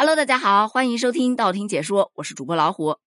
Hello，大家好，欢迎收听道听解说，我是主播老虎。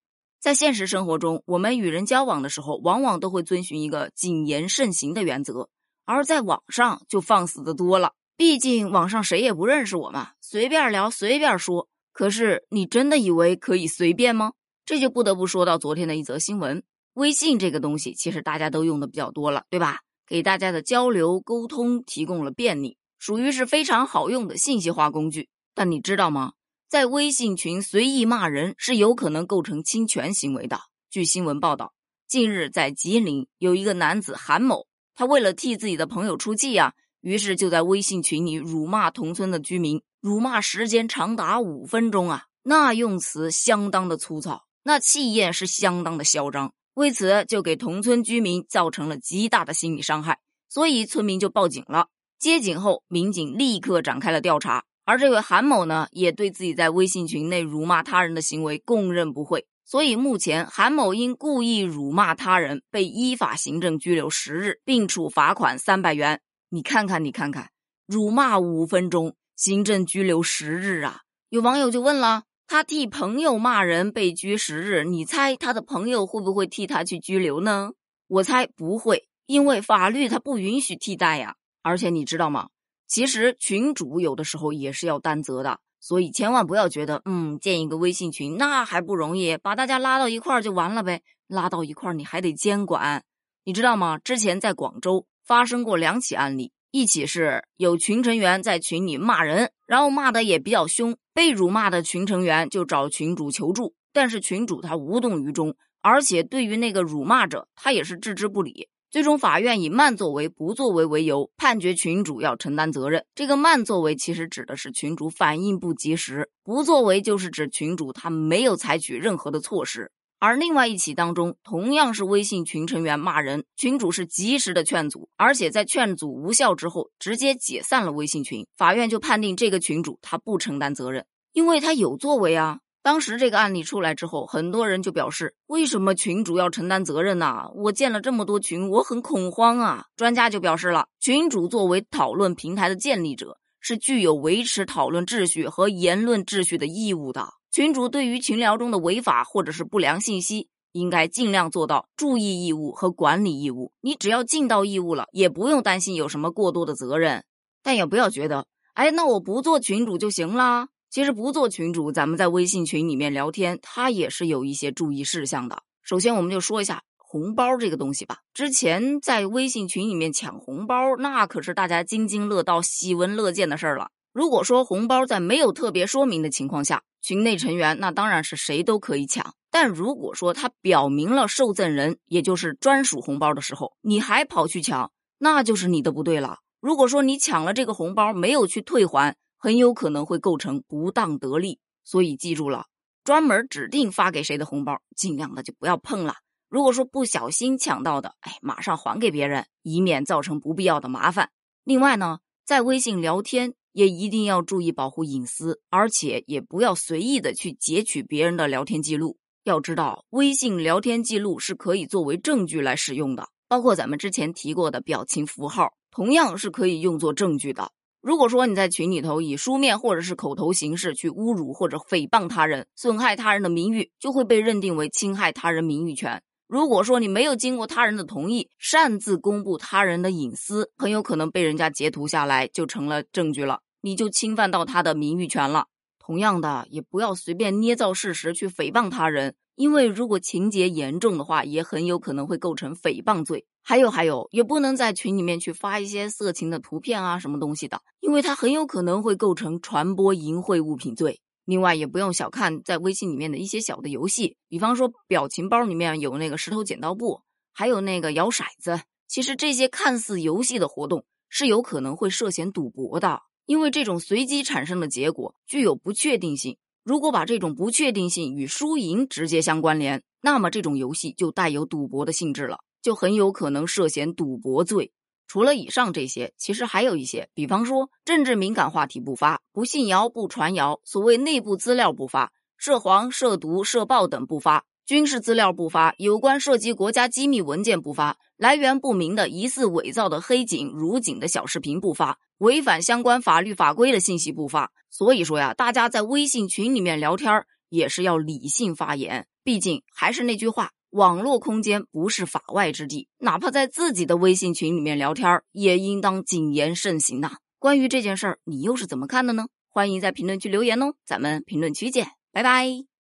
在现实生活中，我们与人交往的时候，往往都会遵循一个谨言慎行的原则，而在网上就放肆的多了。毕竟网上谁也不认识我嘛，随便聊，随便说。可是你真的以为可以随便吗？这就不得不说到昨天的一则新闻。微信这个东西，其实大家都用的比较多了，对吧？给大家的交流沟通提供了便利，属于是非常好用的信息化工具。但你知道吗？在微信群随意骂人是有可能构成侵权行为的。据新闻报道，近日在吉林有一个男子韩某，他为了替自己的朋友出气呀，于是就在微信群里辱骂同村的居民，辱骂时间长达五分钟啊，那用词相当的粗糙，那气焰是相当的嚣张，为此就给同村居民造成了极大的心理伤害，所以村民就报警了。接警后，民警立刻展开了调查。而这位韩某呢，也对自己在微信群内辱骂他人的行为供认不讳，所以目前韩某因故意辱骂他人被依法行政拘留十日，并处罚款三百元。你看看，你看看，辱骂五分钟，行政拘留十日啊！有网友就问了：他替朋友骂人被拘十日，你猜他的朋友会不会替他去拘留呢？我猜不会，因为法律它不允许替代呀。而且你知道吗？其实群主有的时候也是要担责的，所以千万不要觉得，嗯，建一个微信群那还不容易，把大家拉到一块儿就完了呗。拉到一块儿你还得监管，你知道吗？之前在广州发生过两起案例，一起是有群成员在群里骂人，然后骂的也比较凶，被辱骂的群成员就找群主求助，但是群主他无动于衷，而且对于那个辱骂者，他也是置之不理。最终，法院以慢作为、不作为为由，判决群主要承担责任。这个慢作为其实指的是群主反应不及时，不作为就是指群主他没有采取任何的措施。而另外一起当中，同样是微信群成员骂人，群主是及时的劝阻，而且在劝阻无效之后，直接解散了微信群。法院就判定这个群主他不承担责任，因为他有作为啊。当时这个案例出来之后，很多人就表示：为什么群主要承担责任呢？我建了这么多群，我很恐慌啊！专家就表示了，群主作为讨论平台的建立者，是具有维持讨论秩序和言论秩序的义务的。群主对于群聊中的违法或者是不良信息，应该尽量做到注意义务和管理义务。你只要尽到义务了，也不用担心有什么过多的责任。但也不要觉得，哎，那我不做群主就行了。其实不做群主，咱们在微信群里面聊天，它也是有一些注意事项的。首先，我们就说一下红包这个东西吧。之前在微信群里面抢红包，那可是大家津津乐道、喜闻乐见的事儿了。如果说红包在没有特别说明的情况下，群内成员那当然是谁都可以抢。但如果说他表明了受赠人，也就是专属红包的时候，你还跑去抢，那就是你的不对了。如果说你抢了这个红包，没有去退还。很有可能会构成不当得利，所以记住了，专门指定发给谁的红包，尽量的就不要碰了。如果说不小心抢到的，哎，马上还给别人，以免造成不必要的麻烦。另外呢，在微信聊天也一定要注意保护隐私，而且也不要随意的去截取别人的聊天记录。要知道，微信聊天记录是可以作为证据来使用的，包括咱们之前提过的表情符号，同样是可以用作证据的。如果说你在群里头以书面或者是口头形式去侮辱或者诽谤他人，损害他人的名誉，就会被认定为侵害他人名誉权。如果说你没有经过他人的同意，擅自公布他人的隐私，很有可能被人家截图下来，就成了证据了，你就侵犯到他的名誉权了。同样的，也不要随便捏造事实去诽谤他人。因为如果情节严重的话，也很有可能会构成诽谤罪。还有还有，也不能在群里面去发一些色情的图片啊，什么东西的，因为它很有可能会构成传播淫秽物品罪。另外，也不用小看在微信里面的一些小的游戏，比方说表情包里面有那个石头剪刀布，还有那个摇骰子。其实这些看似游戏的活动是有可能会涉嫌赌博的，因为这种随机产生的结果具有不确定性。如果把这种不确定性与输赢直接相关联，那么这种游戏就带有赌博的性质了，就很有可能涉嫌赌博罪。除了以上这些，其实还有一些，比方说政治敏感话题不发，不信谣不传谣，所谓内部资料不发，涉黄涉毒涉暴等不发，军事资料不发，有关涉及国家机密文件不发，来源不明的疑似伪造的黑警、辱警的小视频不发。违反相关法律法规的信息不发。所以说呀，大家在微信群里面聊天也是要理性发言。毕竟还是那句话，网络空间不是法外之地，哪怕在自己的微信群里面聊天，也应当谨言慎行呐。关于这件事儿，你又是怎么看的呢？欢迎在评论区留言哦，咱们评论区见，拜拜。